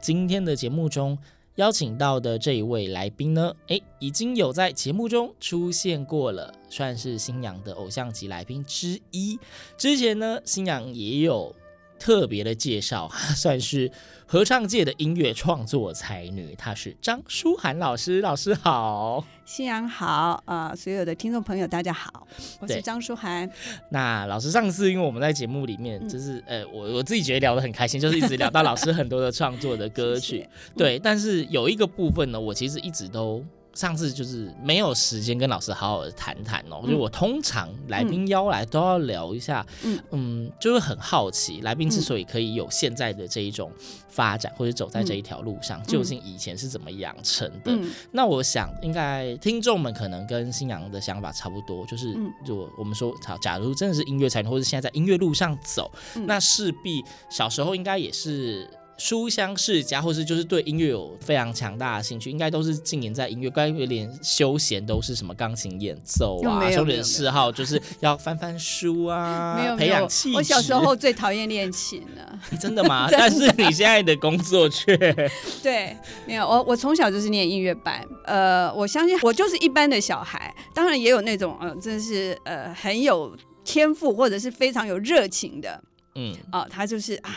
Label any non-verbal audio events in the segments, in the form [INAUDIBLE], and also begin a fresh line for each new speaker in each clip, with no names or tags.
今天的节目中邀请到的这一位来宾呢，诶，已经有在节目中出现过了，算是新娘的偶像级来宾之一。之前呢，新娘也有特别的介绍，[LAUGHS] 算是合唱界的音乐创作才女，她是张舒涵老师。老师好。
夕阳好，呃，所有的听众朋友大家好，我是张舒涵。
那老师上次因为我们在节目里面，就是、呃，我我自己觉得聊得很开心，就是一直聊到老师很多的创作的歌曲，[LAUGHS] 对。但是有一个部分呢，我其实一直都上次就是没有时间跟老师好好的谈谈哦。就我通常来宾邀来都要聊一下，嗯。
嗯
就是很好奇来宾之所以可以有现在的这一种发展，或者走在这一条路上，究竟以前是怎么养成的？
嗯。
那我想，应该听众们可能跟新阳的想法差不多，就是
嗯。
就我们说，好，假如真的是音乐才能，或者现在在音乐路上走，
嗯。
那势必小时候应该也是书香世家，或是就是对音乐有非常强大的兴趣，应该都是浸淫在音乐，该有点休闲都是什么钢琴演奏啊，休
闲
嗜好就是要翻翻书啊，
没有
培养气质。
我小时候最讨厌练琴了。[LAUGHS]
真的
吗？[LAUGHS] 的
但是你现在的工作却 [LAUGHS]
对，没有我我从小就是念音乐班，呃，我相信我就是一般的小孩，当然也有那种呃，真的是呃很有天赋或者是非常有热情的
嗯，
啊、他就是啊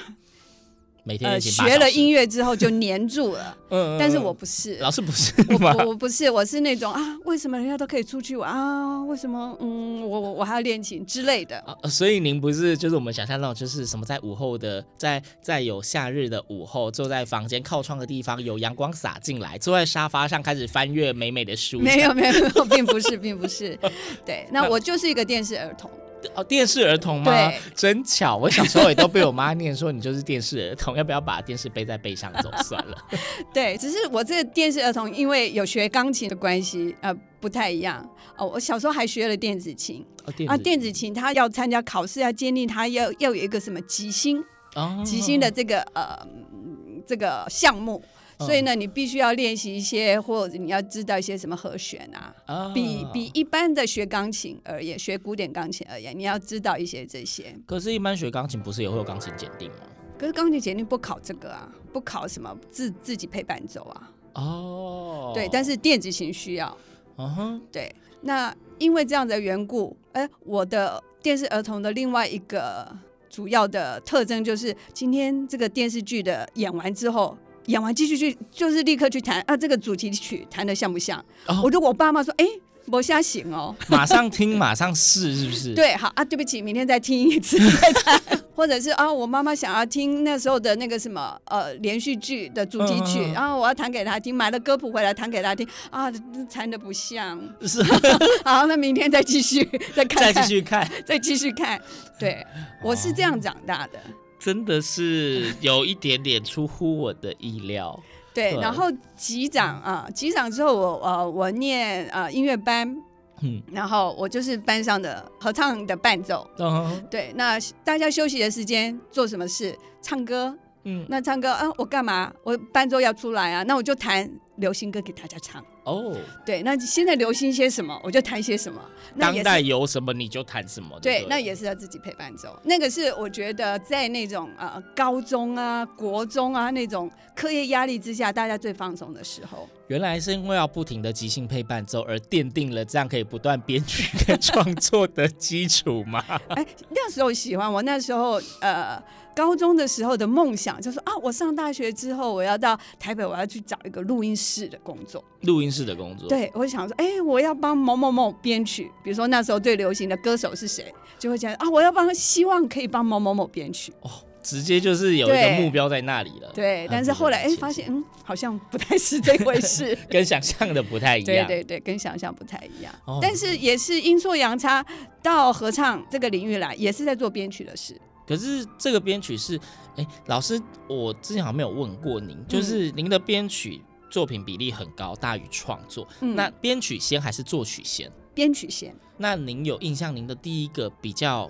每天
学了音乐之后就黏住了，[LAUGHS]
嗯，嗯
但是
嗯
我不是，
老师不是
我？[LAUGHS] 我我不是，我是那种啊，为什么人家都可以出去玩啊？为什么嗯，我我我还要练琴之类的？
啊，所以您不是就是我们想象那种，就是什么在午后的，在在有夏日的午后，坐在房间靠窗的地方，有阳光洒进来，坐在沙发上开始翻阅美美的书。
没有没有，没有并不是，并不是。对，那我就是一个电视儿童。
哦，电视儿童吗
对？
真巧，我小时候也都被我妈念说你就是电视儿童，要不要把电视背在背上走算了？[LAUGHS] [LAUGHS]
对，只是我这个电视儿童，因为有学钢琴的关系，呃，不太一样。哦，我小时候还学了电子琴啊，
子
电子琴它要参加考试，要建立它要要有一个什么吉星
哦
即兴的这个呃嗯这个项目。所以呢，你必须要练习一些，或者你要知道一些什么和弦啊，
哦
比比一般的学钢琴而言，学古典钢琴而言，你要知道一些这些。
可是，一般学钢琴不是也会有钢琴检定吗？
可是钢琴检定不考这个啊，不考什么自自己配伴奏啊。
哦，
对，但是电子琴需要。
嗯哼，
对，那因为这样的缘故，哎，我的电视儿童的另外一个主要的特征就是，今天这个电视剧的演完之后。演完继续去，就是立刻去弹啊！这个主题曲弹的像不像？
哦
我如果我爸妈说，哎，没瞎行哦，
马上听，马上试，是不是？[LAUGHS]
对，好啊，对不起，明天再听一次 [LAUGHS] 再弹，或者是啊，我妈妈想要听那时候的那个什么呃连续剧的主题曲，然后我要弹给她听，买了歌谱回来弹给她听啊，弹的不像，
是，[LAUGHS]
好，那明天再继续再看
再
看，
继续看。
再继续看，对我是这样长大的，
真的是有一点点出乎我的意料。[LAUGHS]
对，
对
然后级长啊，级长之后我呃我念呃音乐班，
嗯，
然后我就是班上的合唱的伴奏，
嗯
对，那大家休息的时间做什么事？唱歌。
嗯，
那唱歌，啊，我干嘛？我伴奏要出来啊，那我就弹流行歌给大家唱。
哦，
对，那现在流行些什么，我就弹些什么。那当
代有什么你就弹什么。
对，
不
那也是要自己配伴奏。那个是我觉得在那种呃高中啊、国中啊那种课业压力之下，大家最放松的时候。
原来是因为要不停的即兴配伴奏而奠定了这样可以不断编曲跟创作的基础吗？[LAUGHS]
哎，那时候喜欢我那时候呃高中的时候的梦想就是啊，我上大学之后我要到台北，我要去找一个录音室的工作。
录音室的工作。
对，我想说，哎，我要帮某某某编曲。比如说那时候最流行的歌手是谁，就会讲啊，我要帮，希望可以帮某某某编曲。
哦，直接就是有一个目标在那里了。
对，但是后来哎，发现嗯，好像不太是这回事，[LAUGHS]
跟想象的不太一样。[LAUGHS]
对对对，跟想象不太一样。哦，但是也是阴错阳差到合唱这个领域来，也是在做编曲的事。
可是这个编曲是，哎，老师，我之前好像没有问过您，就是您的编曲作品比例很高，大于创作。嗯，那编曲先还是作曲先？
编曲先。
那您有印象，您的第一个比较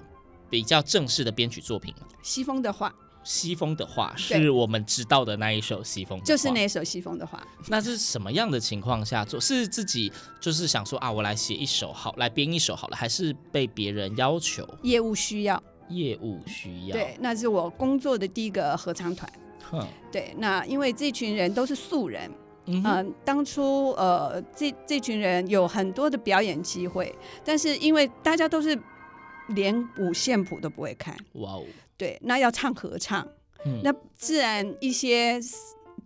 比较正式的编曲作品吗？
西风的话。
西风的话是我们知道的那一首西风
就是那一首西风的话。
那是什么样的情况下做？是自己就是想说啊，我来写一首好，来编一首好了，还是被别人要求？
业务需要。
业务需要。
对，那是我工作的第一个合唱团。哼。对，那因为这群人都是素人，嗯、呃，当初呃，这这群人有很多的表演机会，但是因为大家都是连五线谱都不会看。哇哦。对，那要唱合唱，嗯、那自然一些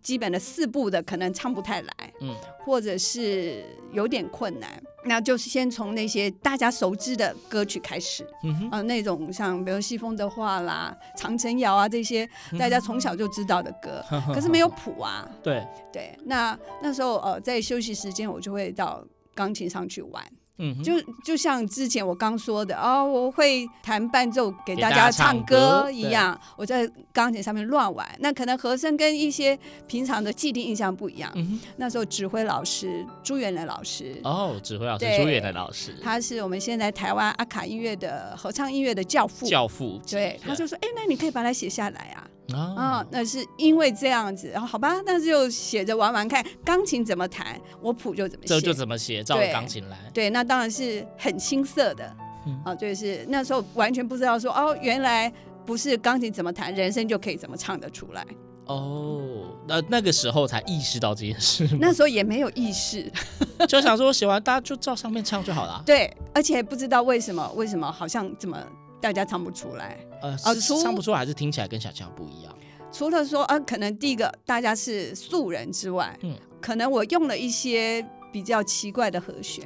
基本的四部的可能唱不太来，嗯，或者是有点困难，那就是先从那些大家熟知的歌曲开始，嗯哼，呃、那种像比如西风的话啦、长城谣啊这些大家从小就知道的歌，嗯、可是没有谱啊，
对。
对，那那时候呃在休息时间我就会到钢琴上去玩。嗯，就就像之前我刚说的哦，我会弹伴奏给大家唱歌一样，我在钢琴上面乱玩。那可能和声跟一些平常的既定印象不一样。嗯、那时候指挥老师朱元仁老师哦，
指挥老师朱元仁老师，
他是我们现在台湾阿卡音乐的合唱音乐的教父。
教父，
对，他就说，哎，那你可以把它写下来啊。啊、哦，那是因为这样子，然后好吧，那就写着玩玩看，钢琴怎么弹，我谱就怎么写，
这就怎么写，照着钢琴来。
对，那当然是很青涩的，啊、嗯哦，就是那时候完全不知道说，哦，原来不是钢琴怎么弹，人声就可以怎么唱得出来。
哦，那那个时候才意识到这件事。
那时候也没有意识，[LAUGHS]
就想说写完大家就照上面唱就好了。
对，而且不知道为什么，为什么好像怎么。大家唱不出来，
呃，是唱不出来，还是听起来跟想象不一样？
除了说，呃，可能第一个大家是素人之外，嗯，可能我用了一些比较奇怪的和弦，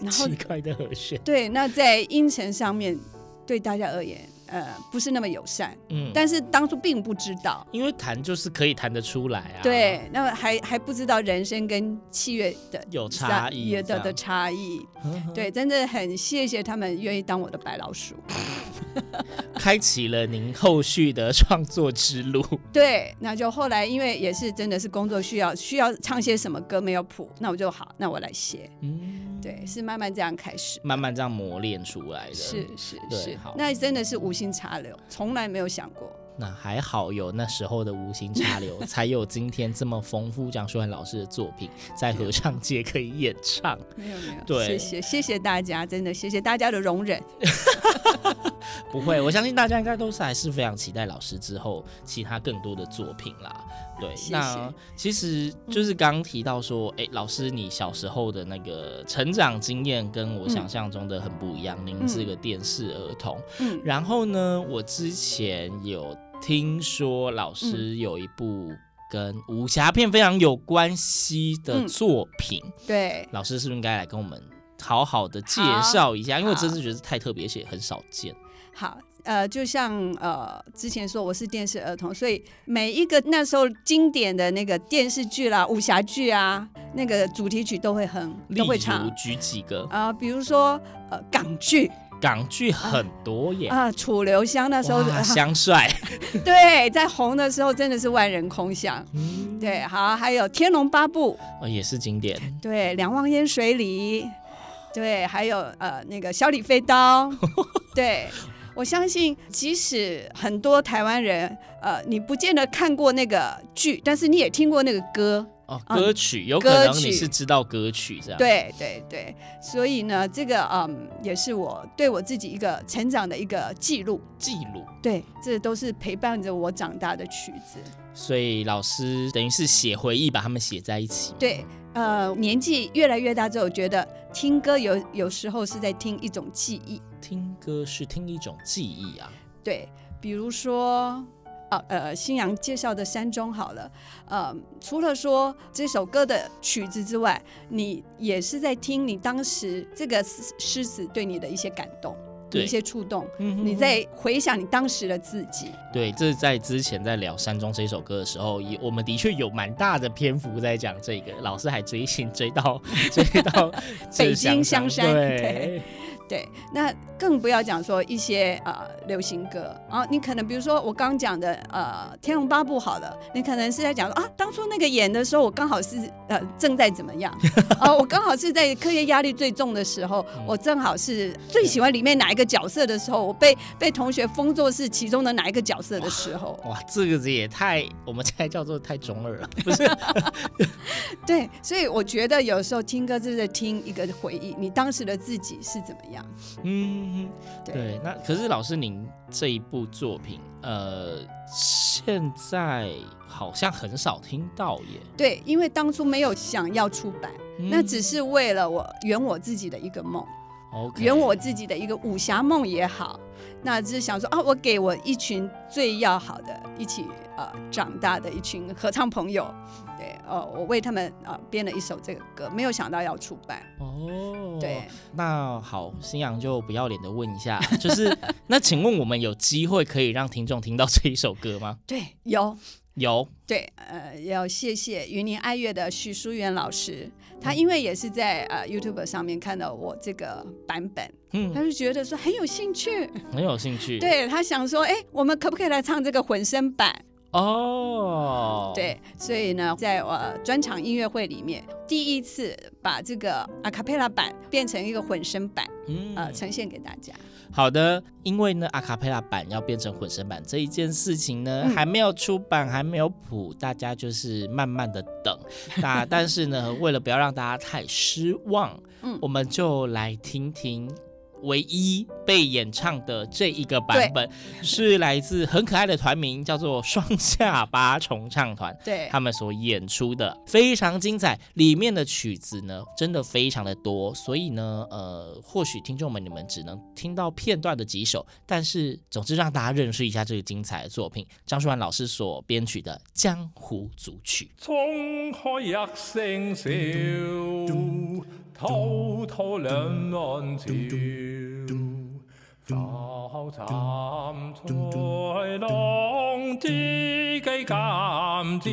然后 [LAUGHS]
奇怪的和弦，
对，那在音程上面对大家而言。呃，不是那么友善，嗯，但是当初并不知道，
因为弹就是可以弹得出来啊，
对，那么还还不知道人生跟器乐的
有差异
的的差异，对，真的很谢谢他们愿意当我的白老鼠，[LAUGHS]
开启了您后续的创作之路。
对，那就后来因为也是真的是工作需要，需要唱些什么歌没有谱，那我就好，那我来写，嗯，对，是慢慢这样开始，
慢慢这样磨练出来的，
是是是，好，那真的是无。无心插柳，从来没有想过。
那还好有那时候的无心插柳，才有今天这么丰富蒋淑涵老师的作品在合唱界可以演唱。[LAUGHS]
没有没有，
对，
谢谢谢谢大家，真的谢谢大家的容忍。[LAUGHS]
不会，我相信大家应该都是还是非常期待老师之后其他更多的作品啦。对，谢谢，那其实就是刚刚提到说，哎、嗯欸，老师你小时候的那个成长经验跟我想象中的很不一样。嗯、您是个电视儿童，嗯，然后呢，我之前有听说老师有一部跟武侠片非常有关系的作品，嗯、
对，
老师是不是应该来跟我们好好的介绍一下？因为我真是觉得太特别，而且很少见。
好。呃，就像呃之前说我是电视儿童，所以每一个那时候经典的那个电视剧啦、武侠剧啊，那个主题曲都会哼，都会唱。
举几个
啊、呃，比如说呃港剧，
港剧很多耶
啊，楚留香那时候
香帅，[LAUGHS]
对，在红的时候真的是万人空巷。嗯、对，好，还有《天龙八部》
呃，也是经典。
对，《两忘烟水里》，对，还有呃那个《小李飞刀》，[LAUGHS] 对。我相信，即使很多台湾人，呃，你不见得看过那个剧，但是你也听过那个歌，
哦，
啊
歌曲、有可能你是知道歌曲这样。，
对对对，所以呢，这个嗯，也是我对我自己一个成长的一个记录。
记录。
对，这都是陪伴着我长大的曲子。
所以老师等于是写回忆，把他们写在一起。
对，呃，年纪越来越大之后，觉得听歌有有时候是在听一种记忆。
听歌是听一种记忆啊。
对，比如说。啊呃，新阳介绍的《山中》好了，呃，除了说这首歌的曲子之外，你也是在听你当时这个诗词对你的一些感动，
对
一些触动，
嗯哼
你在回想你当时的自己。
对，这是在之前在聊《山中》这首歌的时候，也我们的确有蛮大的篇幅在讲这个，老师还追星追到 [LAUGHS] 追到
北京香山
对
对对，那更不要讲说一些呃流行歌。啊，你可能比如说我刚讲的呃《天龙八部》好了，你可能是在讲说啊，当初那个演的时候，我刚好是呃正在怎么样。啊，[LAUGHS] 我刚好是在课业压力最重的时候，我正好是最喜欢里面哪一个角色的时候，我被被同学封作是其中的哪一个角色的时候，
哇，这个也太我们现在叫做太中二了，[LAUGHS] 不是？
对，所以我觉得有时候听歌就是在听一个回忆，你当时的自己是怎么样。
嗯，
对
对。那可是老师，您这一部作品，呃，现在好像很少听到耶。
对，因为当初没有想要出版，
嗯
那只是为了我圆我自己的一个
梦
圆我自己的一个武侠梦也好，那就是想说啊，我给我一群最要好的一起呃长大的一群合唱朋友，对，呃，我为他们呃编了一首这个歌，没有想到要出版。
哦，
对，
那好，新阳就不要脸的问一下，就是 [LAUGHS] 那请问我们有机会可以让听众听到这一首歌吗？
对，有。
有，
对，呃，要谢谢云林爱乐的许淑媛老师，他因为也是在呃 YouTube 上面看到我这个版本，
嗯
他就觉得说很有兴趣，
很有兴趣。，
对他想说，哎，我们可不可以来唱这个混声版？
哦，，
对，所以呢，在我、呃、专场音乐会里面，第一次把这个阿卡贝拉版变成一个混声版，
嗯
呃，呈现给大家。
好的，因为呢，阿卡贝拉版要变成混声版这一件事情呢，
嗯
还没有出版，还没有谱，大家就是慢慢的等。[LAUGHS] 那但是呢，为了不要让大家太失望，
嗯
我们就来听听。唯一被演唱的这一个版本是来自很可爱的团名，叫做双下巴重唱团。
对，
他们所演出的非常精彩，里面的曲子呢真的非常的多，所以呢，呃，或许听众们你们只能听到片段的几首，但是总之让大家认识一下这个精彩的作品，张淑涵老师所编曲的《江湖组曲》。
冲开一声笑，滔滔两岸潮，浮沉在浪之间感召。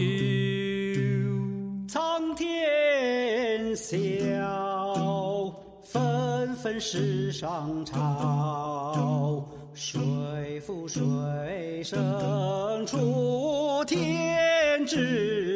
苍天笑，纷纷世上潮，水复水生出天知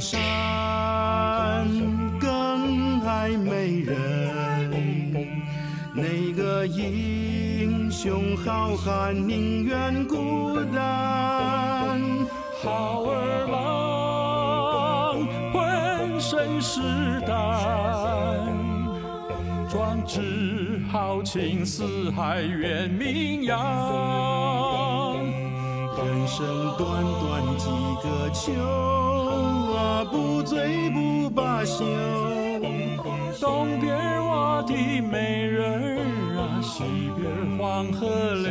山更爱美人。哪个英雄好汉宁愿孤单？
好儿郎浑身是胆，壮志豪情四海远名扬。
人生短短几个秋。
东边我的美人儿啊，西边黄河流。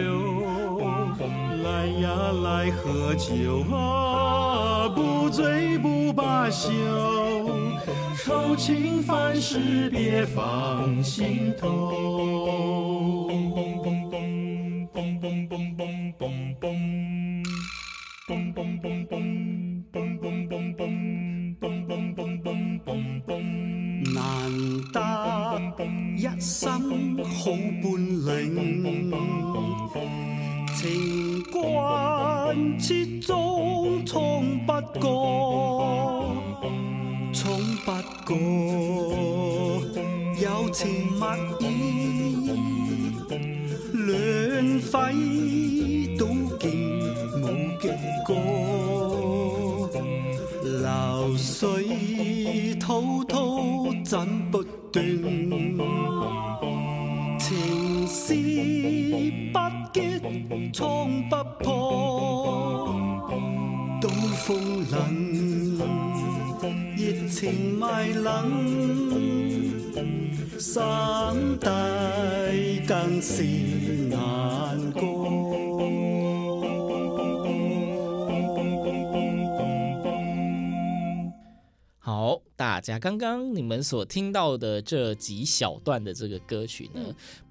来呀来喝酒啊，不醉不罢休。愁情烦事别放心头。情丝不结冲不破，刀锋冷，热情卖冷，心底更是难
过。大家刚刚你们所听到的这几小段的这个歌曲呢，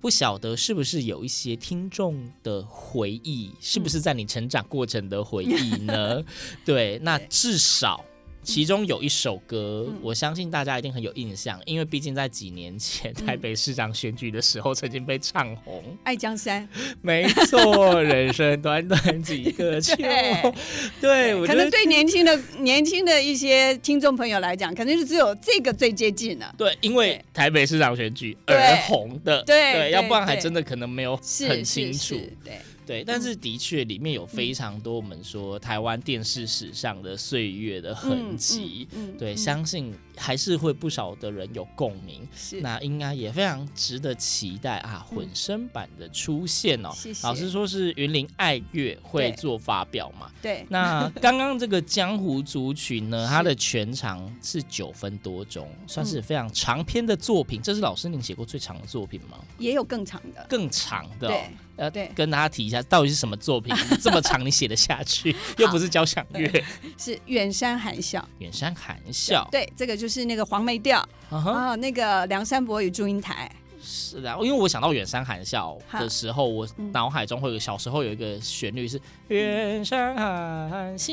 不晓得是不是有一些听众的回忆，是不是在你成长过程的回忆呢？[LAUGHS] 对，那至少。其中有一首歌，我相信大家一定很有印象，因为毕竟在几年前台北市长选举的时候，曾经被唱红。
爱江山，
没错，人生短短几个 [LAUGHS] 秋。对，对，我觉得
可能对年轻的年轻的一些听众朋友来讲，肯定是只有这个最接近了。
对，因为台北市长选举而红的，
对，
对，要不然还真的可能没有很清楚。
对。
对，但是的确里面有非常多我们说台湾电视史上的岁月的痕迹，嗯嗯嗯、对，相信还是会不少的人有共鸣。是，那应该也非常值得期待啊！混声版的出现哦，谢谢老师说是云林爱乐会做发表嘛？对。对 [LAUGHS] 那刚刚这个江湖族群呢，它的全长是九分多钟，算是非常长篇的作品。这是老师您写过最长的作品吗？
也有更长的，
更长的、哦。
对。
呃，对，跟大家提一下，到底是什么作品 [LAUGHS] 这么长，你写得下去？又不是交响乐，
是《远山含笑》。[LAUGHS]
远山含笑，
对，这个就是那个黄梅调啊，那个梁山伯与祝英台。
是的，因为我想到《远山含笑》的时候，我脑海中会有小时候有一个旋律是《远山含笑》，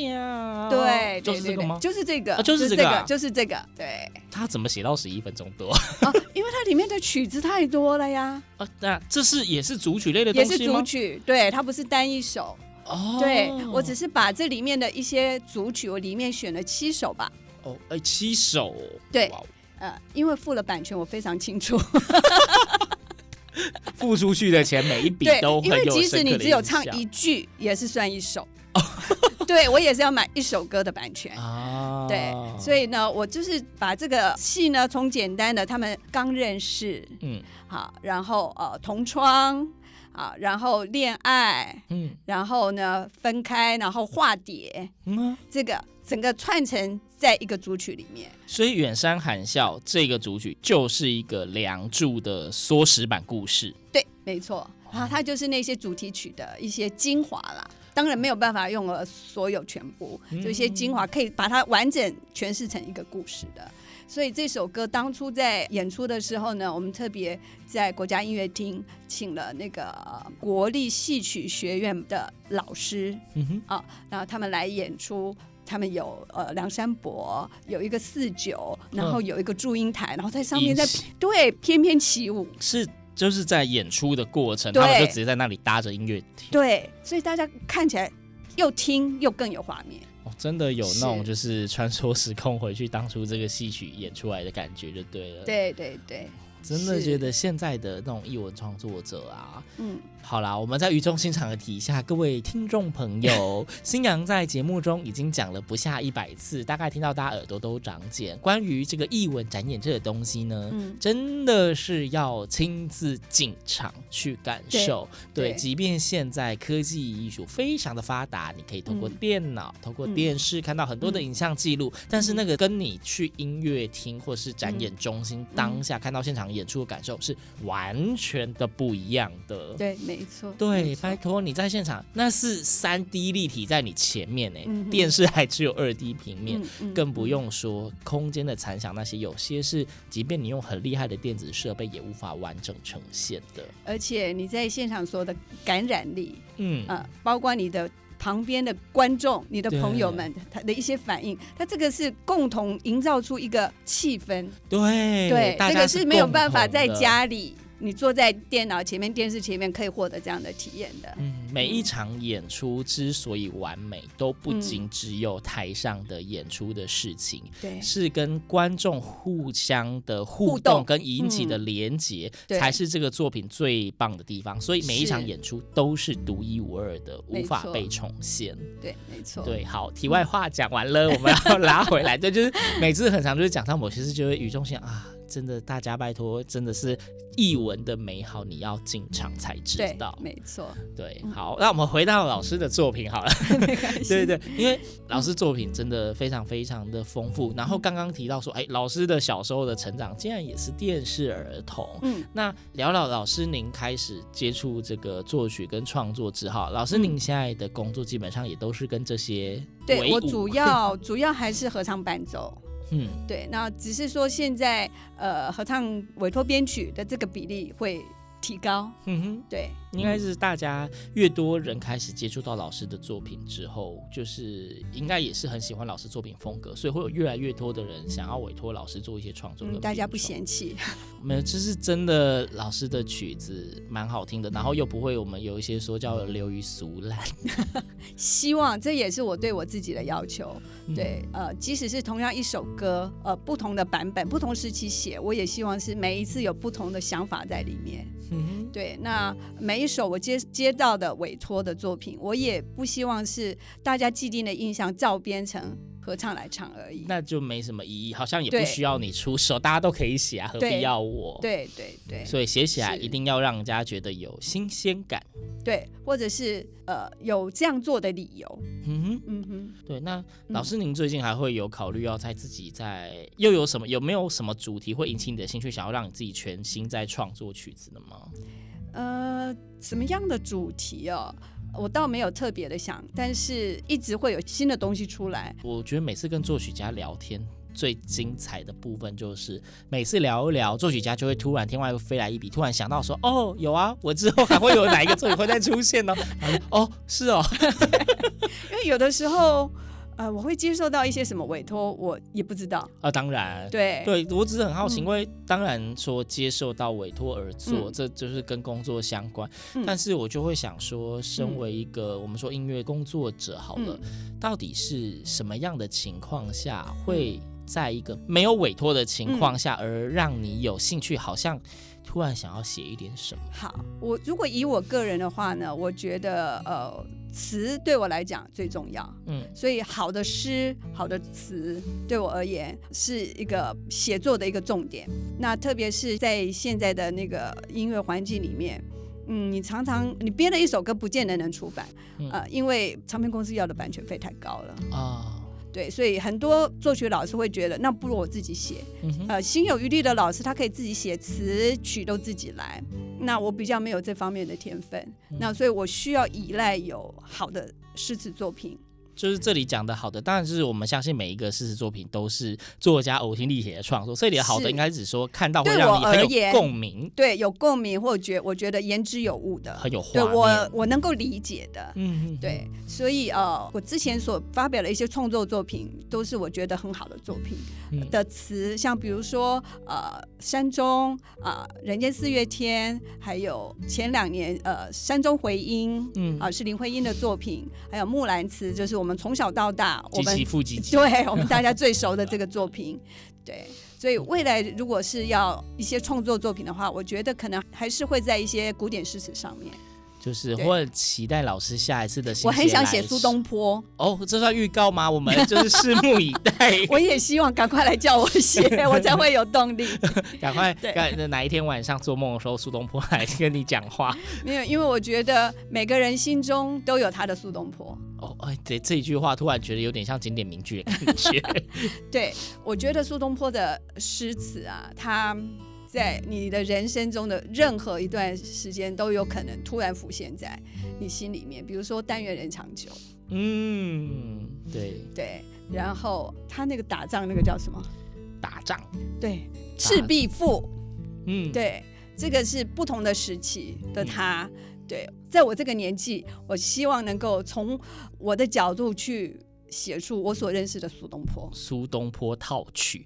对，
就是这个吗？
就是这个，
就是这个，
就是这个。对，
他怎么写到十一分钟多？[LAUGHS]
因为它里面的曲子太多了呀。
啊，那这是也是主曲类的东西吗？
也是主曲，对，它不是单一首。哦，对，我只是把这里面的一些主曲，我里面选了七首吧。
哦，哎，七首。
对。呃，因为付了版权，我非常清楚。[LAUGHS]
付出去的钱每一笔都很有，
因为即使你只有唱一句，也是算一首。[LAUGHS] 对，我也是要买一首歌的版权啊。对，所以呢，我就是把这个戏呢，从简单的他们刚认识，嗯，好，然后呃同窗，啊，然后恋爱，嗯，然后呢分开，然后化蝶，嗯，这个整个串成。在一个组曲里面，
所以《远山含笑》这个组曲就是一个《梁祝》的缩时版故事。
对，没错，然后它就是那些主题曲的一些精华啦。当然没有办法用了所有全部，就一些精华可以把它完整诠释成一个故事的。所以这首歌当初在演出的时候呢，我们特别在国家音乐厅请了那个国立戏曲学院的老师，嗯哼，啊，然后他们来演出。他们有呃梁山伯，有一个四九，然后有一个祝英台，然后在上面在对翩翩起舞，
是就是在演出的过程，他们就直接在那里搭着音乐听，
对，所以大家看起来又听又更有画面。
哦，真的有那种就是穿梭时空回去当初这个戏曲演出来的感觉就对了，
对对对。
真的
是
觉得现在的那种艺文创作者啊，
嗯，
好啦，我们在语重心长的提一下，各位听众朋友，[LAUGHS] 新娘在节目中已经讲了不下一百次，大概听到大家耳朵都长茧。关于这个艺文展演这个东西呢，
嗯
真的是要亲自进场去感受。对，
对
即便现在科技艺术非常的发达，你可以通过电脑、通过电视看到很多的影像记录，但是那个跟你去音乐厅或是展演中心当下看到现场演出的感受是完全的不一样的。
对，
没
错。对，
拜托你在现场，那是三 D 立体在你前面呢，
嗯
电视还只有二 D 平面，更不用说空间的残响，那些有些是，即便你用很厉害的电子设备，也无法完整呈现的。
而且你在现场所有的感染力，
嗯，
呃，包括你的旁边的观众、你的朋友们他的一些反应，他这个是共同营造出一个气氛。
对对，
这个是没有办法在家里，你坐在电脑前面、电视前面可以获得这样的体验的。
嗯，每一场演出之所以完美，都不仅只有台上的演出的事情，
对，
是跟观众互相的互
互动
动跟引起的连结，
对
才是这个作品最棒的地方。所以每一
场
演出都是独一无二的，
无
法被重现。
对，没错。
对，好，题外话讲完了，我们要 [LAUGHS] 拉回来。对，就是每次很常就是讲到某些事，就会语重心长啊，真的，大家拜托，真的是译文的美好，你要进场才知
对
道。
没错。
对，好，那我们回到老师的作品好了。[LAUGHS] [LAUGHS] 对对，因为老师作品真的非常非常的丰富。然后刚刚提到说，哎，老师的小时候的成长竟然也是电视儿童。
嗯，
那聊聊老师您开始接触这个作曲跟创作之后，老师您现在的工作基本上也都是跟这些对
我主要主要还是合唱伴奏。
嗯。
对，那只是说现在呃合唱委托编曲的这个比例会提高。
嗯哼。
对，
应该是大家越多人开始接触到老师的作品之后，就是应该也是很喜欢老师作品风格，所以会有越来越多的人想要委托老师做一些创作跟
嗯，大家不嫌弃。
没有，就是真的老师的曲子蛮好听的，然后又不会我们有一些说叫流于俗烂。
希望这也是我对我自己的要求。
嗯
对，呃，即使是同样一首歌，呃，不同的版本、不同时期写，我也希望是每一次有不同的想法在里面。
嗯
对，那每一首我接接到的委托的作品，我也不希望是大家既定的印象照编成合唱来唱而已。
那就没什么意义，好像也不需要你出手，大家都可以写啊，何必要我？，
对对对
所以写起
来
一定要让人家觉得有新鲜感。
对，或者是呃有这样做的理由。
嗯哼。
嗯哼。
对，那老师，您最近还会有考虑要在自己在又有什么有没有什么主题会引起你的兴趣，想要让你自己全心在创作曲子的吗？
呃，什么样的主题哦？我倒没有特别的想，但是一直会有新的东西出来。
我觉得每次跟作曲家聊天，最精彩的部分就是每次聊一聊，作曲家就会突然天外飞来一笔，突然想到说：“哦，有啊，我之后还会有哪一个作品会再出现呢？”哦，是哦，[LAUGHS]
因为有的时候，呃，我会接受到一些什么委托，我也不知道。
啊，当然，
对。
对我只是很好奇，
嗯。
因为当然说接受到委托而做，
嗯。
这就是跟工作相关。
嗯。
但是我就会想说，身为一个、我们说音乐工作者好了，
嗯。
到底是什么样的情况下会在一个没有委托的情况下，而让你有兴趣，好像突然想要写一点什么？
好，我如果以我个人的话呢，我觉得呃，词对我来讲最重要。
嗯
所以好的诗、好的词对我而言是一个写作的一个重点。那特别是在现在的那个音乐环境里面，嗯，你常常你编了一首歌，不见得能出版，
嗯
呃，因为唱片公司要的版权费太高了。
啊，
对，所以很多作曲老师会觉得，那不如我自己写。
嗯，
呃，心有余力的老师，他可以自己写词曲都自己来。那我比较没有这方面的天分，
嗯
那所以我需要依赖有好的诗词作品。
就是这里讲的好的，当然是我们相信每一个诗词作品都是作家呕心沥血的创作。这里的好的应该只说看到会
对
让你很有共鸣，
对，有共鸣或觉我觉得言之有物的，
很有画
对我。我能够理解的。
嗯哼，
对，所以呃，我之前所发表的一些创作作品，都是我觉得很好的作品
嗯
的词，像比如说呃《山中》啊、呃《人间四月天》，还有前两年呃《山中回音》
嗯
啊、是林徽因的作品，还有《木兰辞》，就是我们从小到大我
们
对我们大家最熟的这个作品，[LAUGHS] 对，所以未来如果是要一些创作作品的话，我觉得可能还是会在一些古典诗词上面。
就是
对
我很期待老师下一次的心
我很想
写
苏东坡，
哦，这算预告吗？我们就是拭目以待。[LAUGHS]
我也希望赶快来叫我写，[LAUGHS] 我才会有动力。[LAUGHS]
赶快，
对
赶哪一天晚上做梦的时候，苏东坡来跟你讲话。
没有，因为我觉得每个人心中都有他的苏东坡。
哦，哎，这这一句话突然觉得有点像经典名句的感觉。
对，我觉得苏东坡的诗词啊，他在你的人生中的任何一段时间都有可能突然浮现在你心里面。比如说“但愿人长久
嗯，对”，，
对，然后他那个打仗那个叫什么？
打仗，
对，赤壁赋。
嗯，，
对，这个是不同的时期的他。对，在我这个年纪，我希望能够从我的角度去写出我所认识的苏东坡。
苏东坡套曲。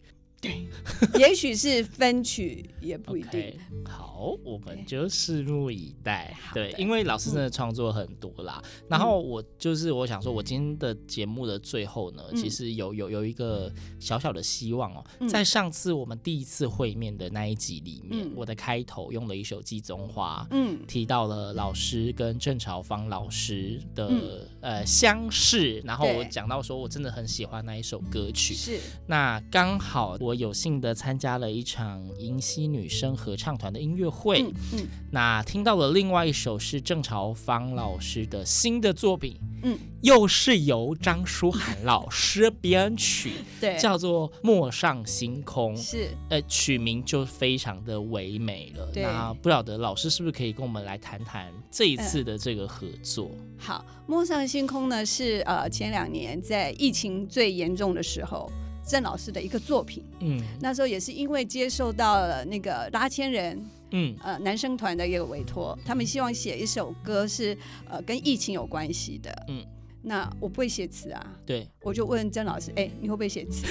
[LAUGHS]
也许是分曲，也不一定。
好，我们就拭目以待。对，
的。
因为老师真的创作很多啦。然后我就是我想说，我今天的节目的最后呢，
嗯。
其实有有有一个小小的希望哦、
嗯。
在上次我们第一次会面的那一集里面，
嗯。
我的开头用了一首《季中花》，
嗯。
提到了老师跟郑朝芳老师的、
嗯。
呃相识，然后我讲到说我真的很喜欢那一首歌曲。
是。
那刚好我有幸的参加了一场银溪女生合唱团的音乐会，
嗯嗯
那听到了另外一首是郑朝芳老师的新的作品，
嗯，
又是由张书涵老师编曲，[LAUGHS]
对，
叫做《陌上星空》，
是
呃，曲名就非常的唯美了。那不晓得老师是不是可以跟我们来谈谈这一次的这个合作？
好。陌上星空呢是呃前两年在疫情最严重的时候，郑老师的一个作品。
嗯
那时候也是因为接受到了那个拉纤人
嗯
呃男生团的一个委托，他们希望写一首歌是呃跟疫情有关系的。
嗯，
那我不会写词啊，
对，
我就问曾老师，哎、你会不会写词？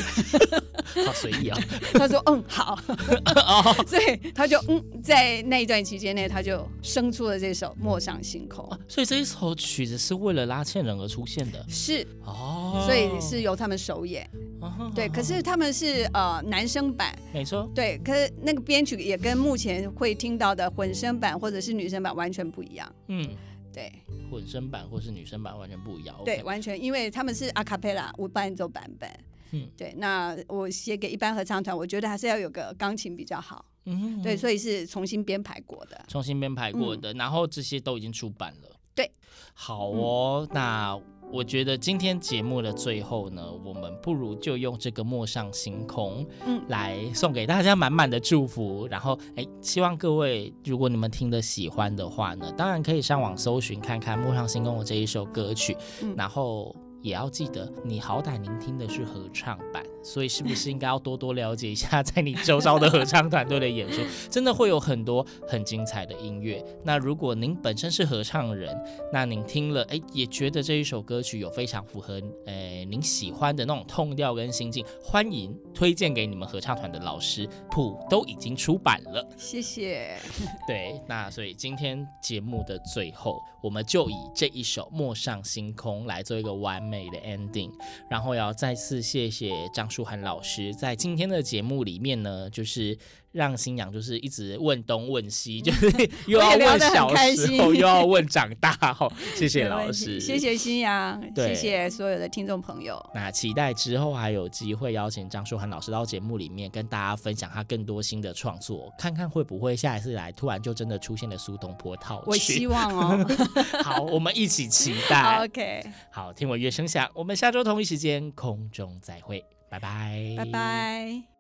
[LAUGHS]
好随意啊。
他说，嗯，好。[LAUGHS] 所以他就嗯，在那一段期间内，他就生出了这首《陌上星空》
啊所以这一首曲子是为了拉纤人而出现的
是，
哦，
所以是由他们首演。
哦
对，可是他们是呃男生版，
没错，
对，可是那个编曲也跟目前会听到的混声版或者是女生版完全不一样。
嗯，
对
混声版或是女生版完全不一
样。
对
完全，因为他们是阿卡贝拉无伴奏版本。
嗯
对，那我写给一般合唱团，我觉得还是要有个钢琴比较好。
嗯，
对，所以是重新编排过的。
重新编排过的，然后这些都已经出版了。
对，
好哦，那我觉得今天节目的最后呢，我们不如就用这个陌上星空，
嗯
来送给大家满满的祝福。然后，哎，希望各位如果你们听得喜欢的话呢，当然可以上网搜寻看看陌上星空的这一首歌曲，
嗯
然后。也要记得，你好歹您听的是合唱版，所以是不是应该要多多了解一下，[LAUGHS] 在你周遭的合唱团队的演出，[LAUGHS] 真的会有很多很精彩的音乐。那如果您本身是合唱人，那您听了，哎，也觉得这一首歌曲有非常符合，呃，您喜欢的那种痛调跟心境，欢迎推荐给你们合唱团的老师，谱都已经出版了。
谢谢。[LAUGHS]
对，那所以今天节目的最后，我们就以这一首《陌上星空》来做一个完美的 ending。然后要再次谢谢张书涵老师，在今天的节目里面呢，就是让新娘就是一直问东问西，[LAUGHS] 就是又要问小时候，又要问长大。哈，谢谢老师，
谢谢新阳，
对
谢谢所有的听众朋友。
那期待之后还有机会邀请张舒涵老师到节目里面跟大家分享他更多新的创作，看看会不会下一次来突然就真的出现了苏东坡套曲。
我希望哦。[LAUGHS]
好，我们一起期待。[LAUGHS]
OK，
好，听我乐声响，我们下周同一时间空中再会，拜拜，
拜拜。